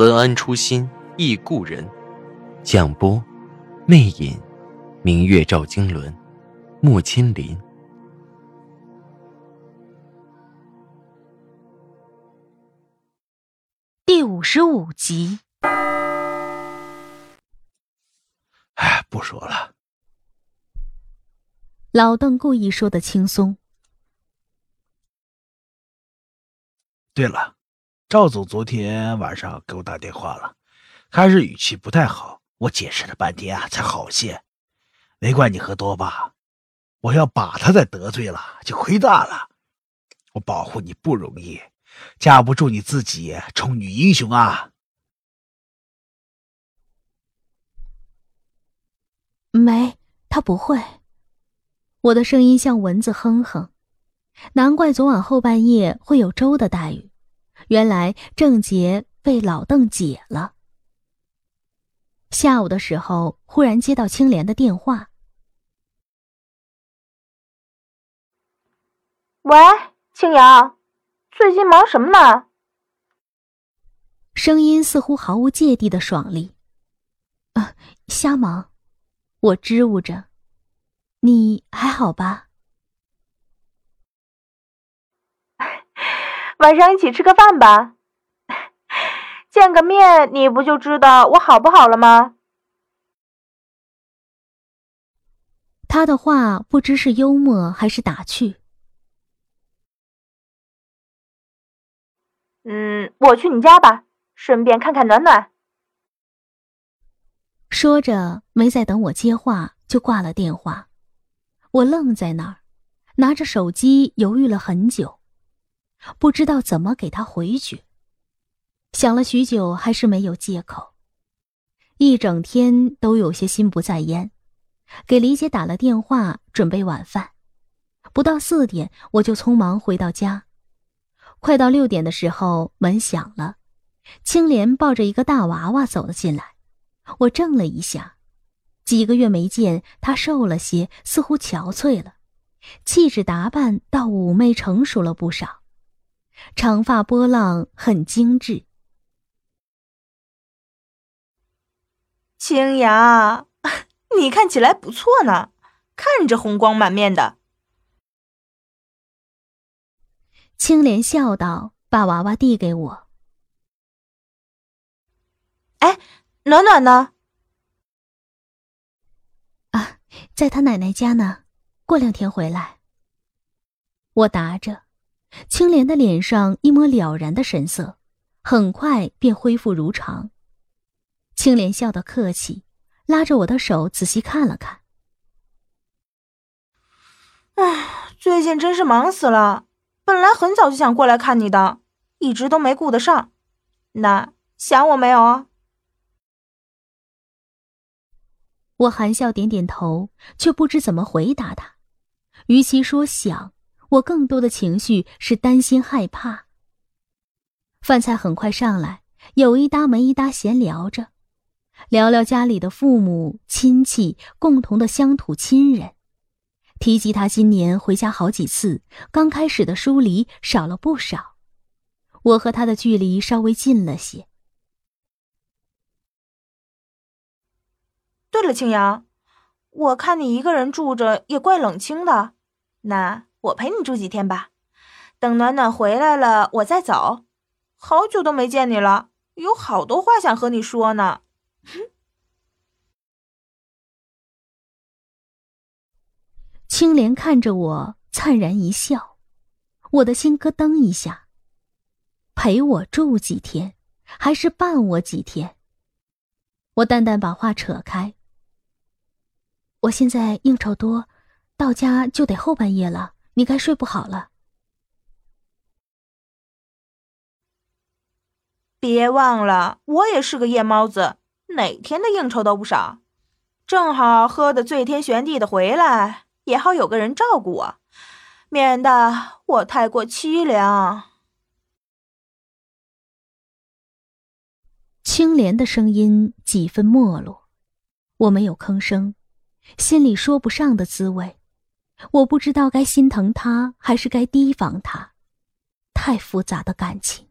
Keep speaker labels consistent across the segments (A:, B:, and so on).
A: 文安初心忆故人，蒋波，魅影，明月照经纶，莫千林。
B: 第五十五集。
C: 哎，不说了。
B: 老邓故意说的轻松。
C: 对了。赵总昨天晚上给我打电话了，开始语气不太好，我解释了半天啊，才好些。没怪你喝多吧？我要把他再得罪了，就亏大了。我保护你不容易，架不住你自己充女英雄啊。
B: 没，他不会。我的声音像蚊子哼哼，难怪昨晚后半夜会有粥的待遇。原来郑杰被老邓解了。下午的时候，忽然接到青莲的电话：“
D: 喂，青瑶，最近忙什么呢？”
B: 声音似乎毫无芥蒂的爽利。“啊，瞎忙。”我支吾着，“你还好吧？”
D: 晚上一起吃个饭吧，见个面，你不就知道我好不好了吗？
B: 他的话不知是幽默还是打趣。
D: 嗯，我去你家吧，顺便看看暖暖。
B: 说着，没再等我接话，就挂了电话。我愣在那儿，拿着手机犹豫了很久。不知道怎么给他回绝，想了许久，还是没有借口。一整天都有些心不在焉，给李姐打了电话，准备晚饭。不到四点，我就匆忙回到家。快到六点的时候，门响了，青莲抱着一个大娃娃走了进来。我怔了一下，几个月没见，她瘦了些，似乎憔悴了，气质打扮倒妩媚成熟了不少。长发波浪很精致，
D: 青阳，你看起来不错呢，看着红光满面的。
B: 青莲笑道，把娃娃递给我。
D: 哎，暖暖呢？
B: 啊，在他奶奶家呢，过两天回来。我答着。青莲的脸上一抹了然的神色，很快便恢复如常。青莲笑得客气，拉着我的手仔细看了看。
D: 唉，最近真是忙死了。本来很早就想过来看你的，一直都没顾得上。那想我没有啊？
B: 我含笑点点头，却不知怎么回答他。与其说想。我更多的情绪是担心、害怕。饭菜很快上来，有一搭没一搭闲聊着，聊聊家里的父母亲戚、共同的乡土亲人，提及他今年回家好几次，刚开始的疏离少了不少，我和他的距离稍微近了些。
D: 对了，青阳，我看你一个人住着也怪冷清的，那。我陪你住几天吧，等暖暖回来了，我再走。好久都没见你了，有好多话想和你说呢。
B: 青莲看着我，灿然一笑，我的心咯噔一下。陪我住几天，还是伴我几天？我淡淡把话扯开。我现在应酬多，到家就得后半夜了。你该睡不好了。
D: 别忘了，我也是个夜猫子，哪天的应酬都不少。正好喝的醉天旋地的回来，也好有个人照顾我，免得我太过凄凉。
B: 青莲的声音几分没落，我没有吭声，心里说不上的滋味。我不知道该心疼他还是该提防他，太复杂的感情。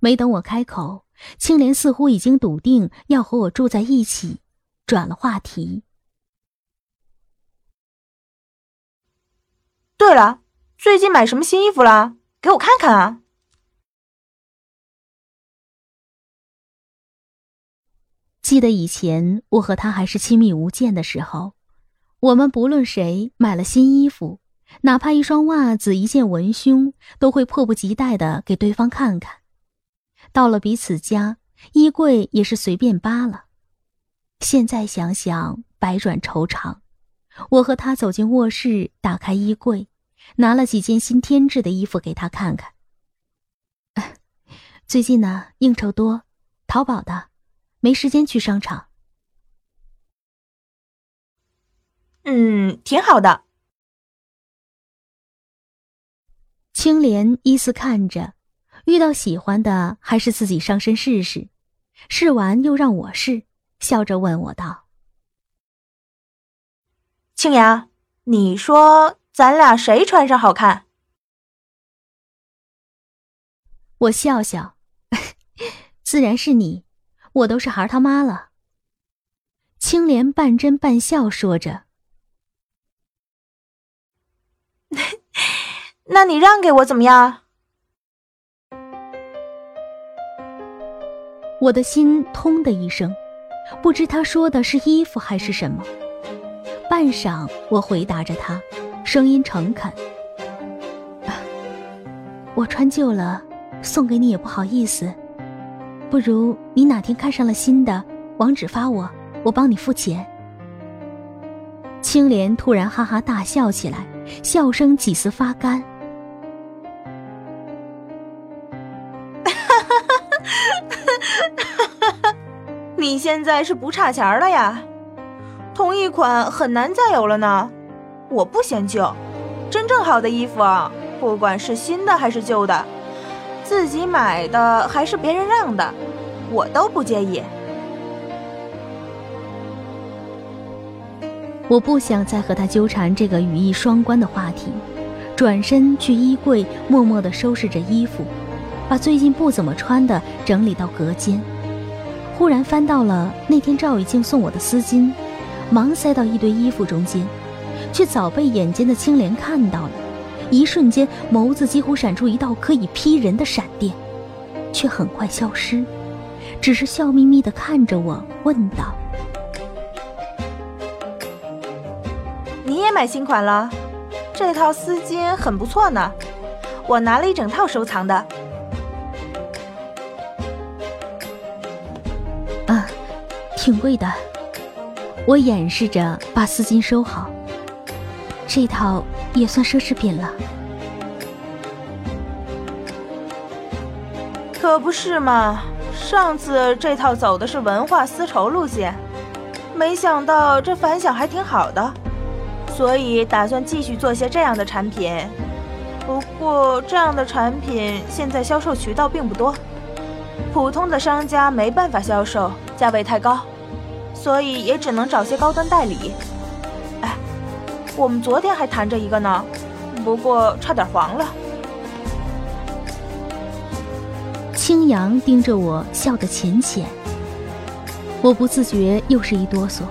B: 没等我开口，青莲似乎已经笃定要和我住在一起，转了话题。
D: 对了，最近买什么新衣服了？给我看看啊！
B: 记得以前我和他还是亲密无间的时候。我们不论谁买了新衣服，哪怕一双袜子、一件文胸，都会迫不及待的给对方看看。到了彼此家，衣柜也是随便扒了。现在想想，百转愁肠。我和他走进卧室，打开衣柜，拿了几件新添置的衣服给他看看。最近呢，应酬多，淘宝的，没时间去商场。
D: 嗯，挺好的。
B: 青莲依次看着，遇到喜欢的还是自己上身试试，试完又让我试，笑着问我道：“
D: 青阳，你说咱俩谁穿上好看？”
B: 我笑笑，自然是你，我都是孩他妈了。青莲半真半笑说着。
D: 那你让给我怎么样？
B: 我的心通的一声，不知他说的是衣服还是什么。半晌，我回答着他，声音诚恳：“我穿旧了，送给你也不好意思。不如你哪天看上了新的，网址发我，我帮你付钱。”青莲突然哈哈大笑起来，笑声几似发干。
D: 现在是不差钱了呀？同一款很难再有了呢。我不嫌旧，真正好的衣服，不管是新的还是旧的，自己买的还是别人让的，我都不介意。
B: 我不想再和他纠缠这个语义双关的话题，转身去衣柜，默默地收拾着衣服，把最近不怎么穿的整理到隔间。忽然翻到了那天赵雨静送我的丝巾，忙塞到一堆衣服中间，却早被眼尖的青莲看到了。一瞬间，眸子几乎闪出一道可以劈人的闪电，却很快消失，只是笑眯眯地看着我，问道。
D: 你也买新款了，这套丝巾很不错呢，我拿了一整套收藏的。
B: 挺贵的。我掩饰着把丝巾收好，这套也算奢侈品了。
D: 可不是嘛，上次这套走的是文化丝绸路线，没想到这反响还挺好的。所以打算继续做些这样的产品，不过这样的产品现在销售渠道并不多，普通的商家没办法销售，价位太高，所以也只能找些高端代理。哎，我们昨天还谈着一个呢，不过差点黄了。
B: 青阳盯着我，笑得浅浅，我不自觉又是一哆嗦。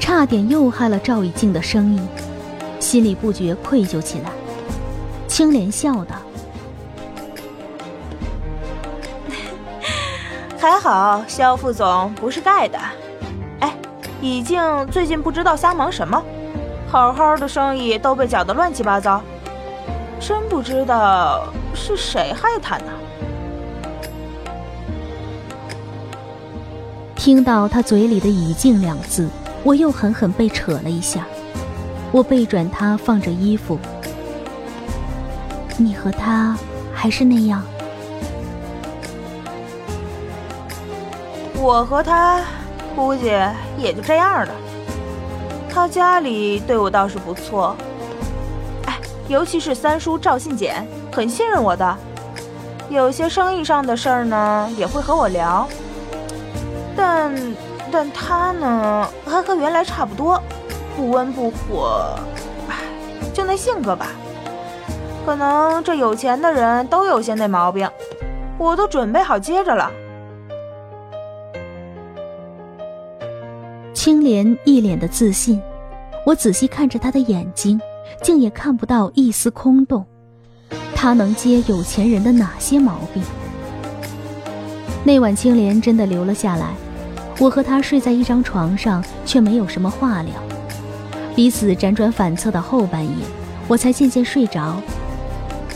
B: 差点又害了赵以静的生意，心里不觉愧疚起来。青莲笑道：“
D: 还好肖副总不是盖的。哎，以静最近不知道瞎忙什么，好好的生意都被搅得乱七八糟，真不知道是谁害他呢。”
B: 听到他嘴里的“已经”两字。我又狠狠被扯了一下，我背转他放着衣服。你和他还是那样？
D: 我和他估计也就这样了。他家里对我倒是不错，哎，尤其是三叔赵信简，很信任我的。有些生意上的事儿呢，也会和我聊。但，但他呢，还和原来差不多，不温不火，哎，就那性格吧。可能这有钱的人都有些那毛病，我都准备好接着了。
B: 青莲一脸的自信，我仔细看着他的眼睛，竟也看不到一丝空洞。他能接有钱人的哪些毛病？那晚青莲真的留了下来，我和他睡在一张床上，却没有什么话聊，彼此辗转反侧到后半夜，我才渐渐睡着。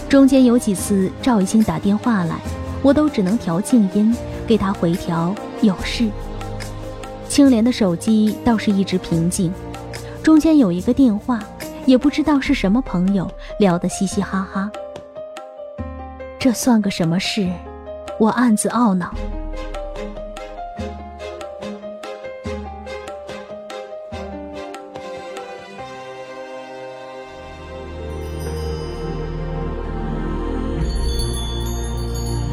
B: 中间有几次赵一清打电话来，我都只能调静音，给他回调有事。青莲的手机倒是一直平静，中间有一个电话，也不知道是什么朋友，聊得嘻嘻哈哈。这算个什么事？我暗自懊恼。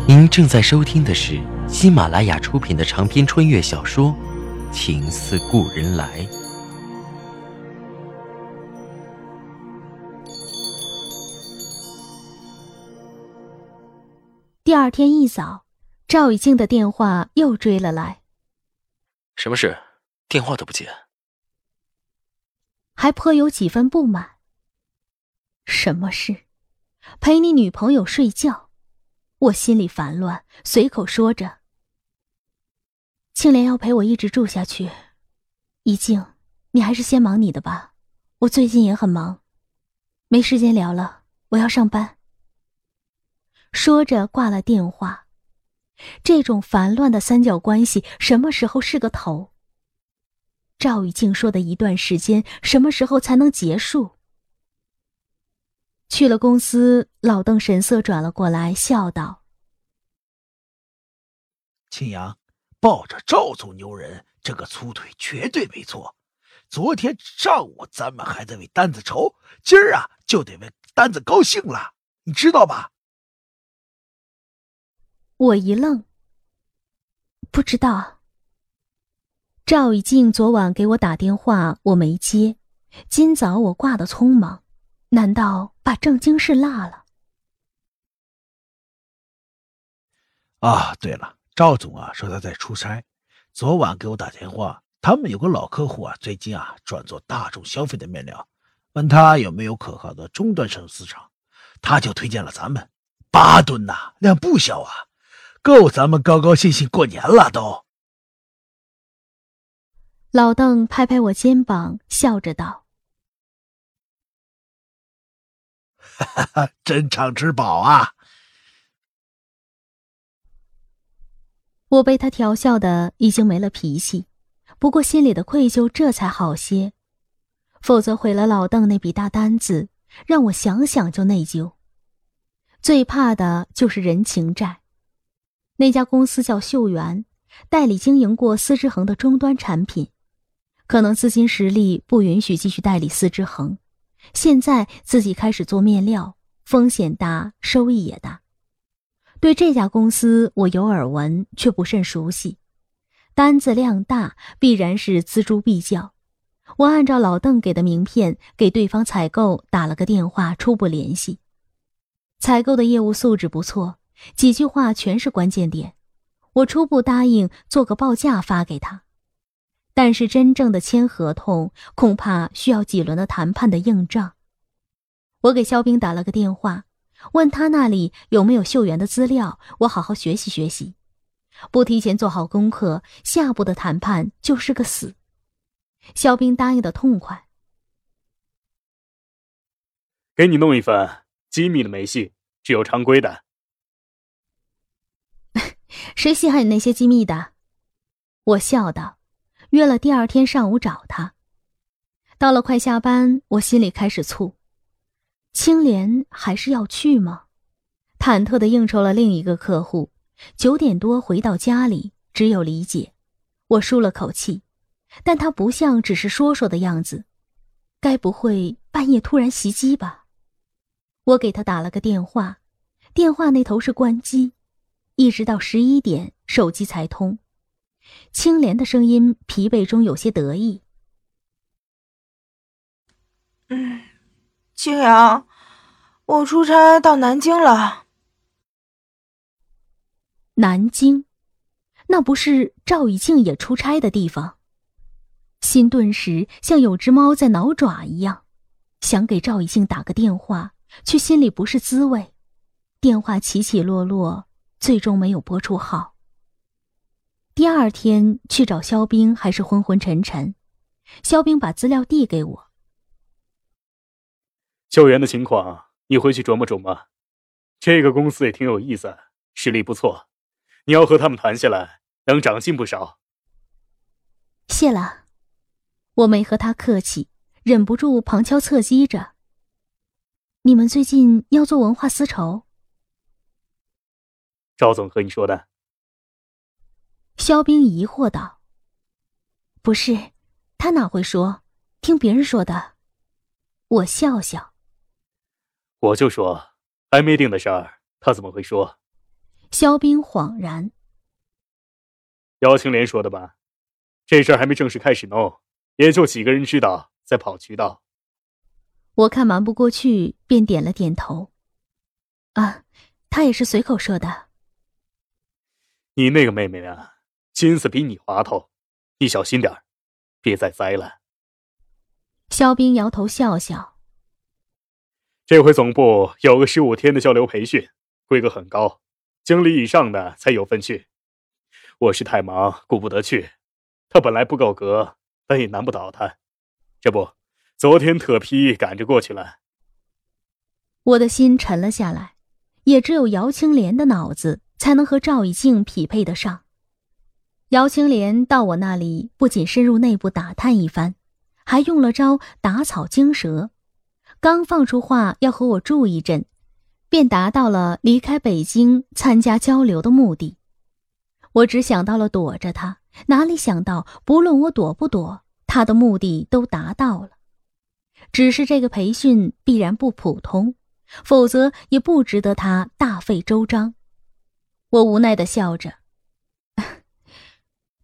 A: 您正在收听的是喜马拉雅出品的长篇穿越小说。情似故人来。
B: 第二天一早，赵雨静的电话又追了来。
A: 什么事？电话都不接。
B: 还颇有几分不满。什么事？陪你女朋友睡觉？我心里烦乱，随口说着。青莲要陪我一直住下去，一静，你还是先忙你的吧，我最近也很忙，没时间聊了，我要上班。说着挂了电话，这种烦乱的三角关系什么时候是个头？赵雨静说的一段时间什么时候才能结束？去了公司，老邓神色转了过来，笑道：“
C: 青阳。”抱着赵总牛人这个粗腿绝对没错。昨天上午咱们还在为单子愁，今儿啊就得为单子高兴了，你知道吧？
B: 我一愣，不知道。赵以静昨晚给我打电话，我没接。今早我挂的匆忙，难道把正经事落了？
C: 啊，对了。赵总啊，说他在出差，昨晚给我打电话。他们有个老客户啊，最近啊转做大众消费的面料，问他有没有可靠的中端生市场，他就推荐了咱们。八吨呐，量不小啊，够咱们高高兴兴过年了都。
B: 老邓拍拍我肩膀，笑着道：“
C: 哈哈，珍藏之宝啊！”
B: 我被他调笑的已经没了脾气，不过心里的愧疚这才好些，否则毁了老邓那笔大单子，让我想想就内疚。最怕的就是人情债。那家公司叫秀园，代理经营过丝织恒的终端产品，可能资金实力不允许继续代理丝织恒，现在自己开始做面料，风险大，收益也大。对这家公司，我有耳闻，却不甚熟悉。单子量大，必然是锱铢必较。我按照老邓给的名片，给对方采购打了个电话，初步联系。采购的业务素质不错，几句话全是关键点。我初步答应做个报价发给他，但是真正的签合同，恐怕需要几轮的谈判的硬仗。我给肖兵打了个电话。问他那里有没有秀媛的资料，我好好学习学习。不提前做好功课，下步的谈判就是个死。肖兵答应的痛快，
E: 给你弄一份机密的没戏，只有常规的。
B: 谁稀罕你那些机密的？我笑道，约了第二天上午找他。到了快下班，我心里开始醋。青莲还是要去吗？忐忑的应酬了另一个客户，九点多回到家里，只有理解。我舒了口气，但他不像只是说说的样子，该不会半夜突然袭击吧？我给他打了个电话，电话那头是关机，一直到十一点手机才通。青莲的声音疲惫中有些得意：“
D: 嗯，青阳，我出差到南京了。”
B: 南京，那不是赵以静也出差的地方。心顿时像有只猫在挠爪一样，想给赵以静打个电话，却心里不是滋味。电话起起落落，最终没有拨出号。第二天去找肖冰，还是昏昏沉沉。肖冰把资料递给我。
E: 救援的情况，你回去琢磨琢磨。这个公司也挺有意思，实力不错。你要和他们谈下来，能长进不少。
B: 谢了，我没和他客气，忍不住旁敲侧击着。你们最近要做文化丝绸？
E: 赵总和你说的？
B: 肖冰疑惑道：“不是，他哪会说？听别人说的。”我笑笑。
E: 我就说还没定的事儿，他怎么会说？
B: 肖冰恍然：“
E: 姚青莲说的吧？这事儿还没正式开始弄，也就几个人知道，在跑渠道。”
B: 我看瞒不过去，便点了点头：“啊，他也是随口说的。”
E: 你那个妹妹啊，心思比你滑头，你小心点儿，别再栽了。
B: 肖冰摇头笑笑：“
E: 这回总部有个十五天的交流培训，规格很高。”经理以上的才有份去，我是太忙顾不得去。他本来不够格，但也难不倒他。这不，昨天特批赶着过去了。
B: 我的心沉了下来，也只有姚青莲的脑子才能和赵以静匹配得上。姚青莲到我那里，不仅深入内部打探一番，还用了招打草惊蛇，刚放出话要和我住一阵。便达到了离开北京参加交流的目的。我只想到了躲着他，哪里想到不论我躲不躲，他的目的都达到了。只是这个培训必然不普通，否则也不值得他大费周章。我无奈的笑着。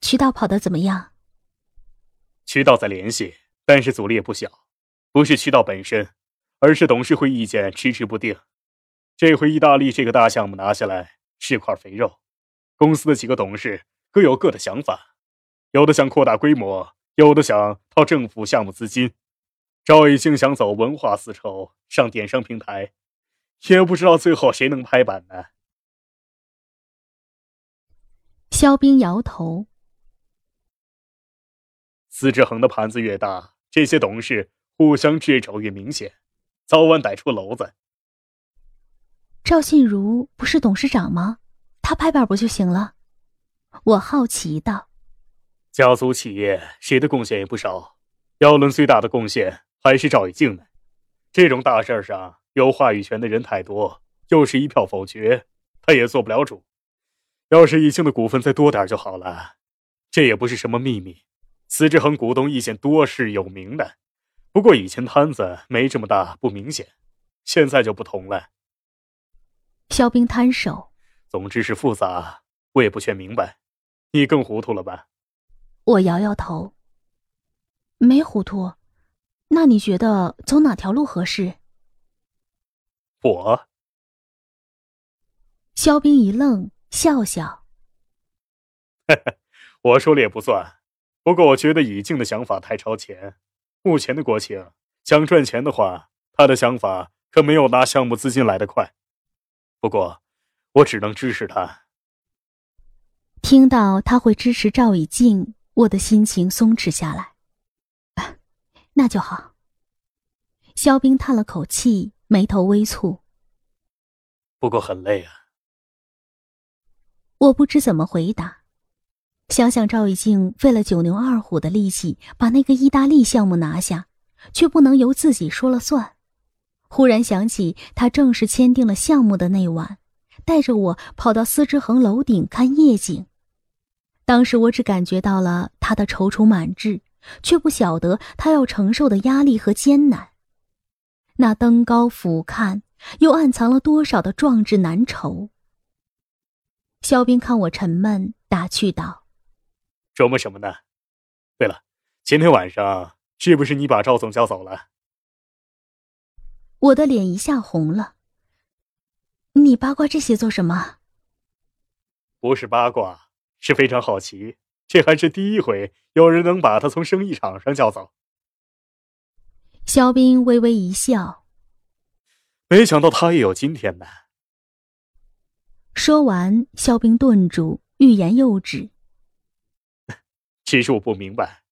B: 渠道跑得怎么样？
E: 渠道在联系，但是阻力也不小。不是渠道本身，而是董事会意见迟迟不定。这回意大利这个大项目拿下来是块肥肉，公司的几个董事各有各的想法，有的想扩大规模，有的想套政府项目资金。赵以静想走文化丝绸，上电商平台，也不知道最后谁能拍板呢。
B: 肖冰摇头，
E: 司志恒的盘子越大，这些董事互相掣肘越明显，早晚逮出篓子。
B: 赵信如不是董事长吗？他拍板不就行了？我好奇道。
E: 家族企业谁的贡献也不少，要论最大的贡献还是赵以静的。这种大事上有话语权的人太多，又是一票否决，他也做不了主。要是以静的股份再多点就好了。这也不是什么秘密，司志恒股东意见多是有名的。不过以前摊子没这么大，不明显，现在就不同了。
B: 肖冰摊手，
E: 总之是复杂，我也不全明白，你更糊涂了吧？
B: 我摇摇头，没糊涂。那你觉得走哪条路合适？
E: 我。
B: 肖冰一愣，笑笑。
E: 我说了也不算，不过我觉得以静的想法太超前。目前的国情，想赚钱的话，他的想法可没有拿项目资金来得快。不过，我只能支持他。
B: 听到他会支持赵以静，我的心情松弛下来。那就好。肖冰叹了口气，眉头微蹙。
E: 不过很累啊。
B: 我不知怎么回答。想想赵以静费了九牛二虎的力气把那个意大利项目拿下，却不能由自己说了算。忽然想起，他正式签订了项目的那晚，带着我跑到司之恒楼顶看夜景，当时我只感觉到了他的踌躇满志，却不晓得他要承受的压力和艰难。那登高俯瞰，又暗藏了多少的壮志难酬？肖斌看我沉闷，打趣道：“
E: 琢磨什么呢？对了，前天晚上是不是你把赵总叫走了？”
B: 我的脸一下红了。你八卦这些做什么？
E: 不是八卦，是非常好奇。这还是第一回有人能把他从生意场上叫走。
B: 肖斌微微一笑，
E: 没想到他也有今天呢。
B: 说完，肖斌顿住，欲言又止。
E: 其实我不明白。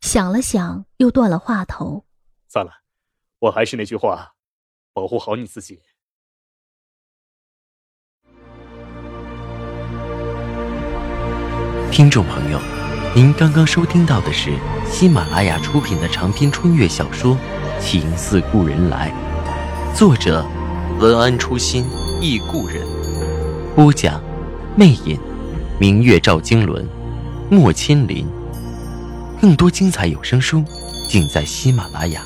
B: 想了想，又断了话头。
E: 算了，我还是那句话，保护好你自己。
A: 听众朋友，您刚刚收听到的是喜马拉雅出品的长篇穿越小说《情似故人来》，作者文安初心忆故人，播讲魅影，明月照经纶，莫千林。更多精彩有声书，尽在喜马拉雅。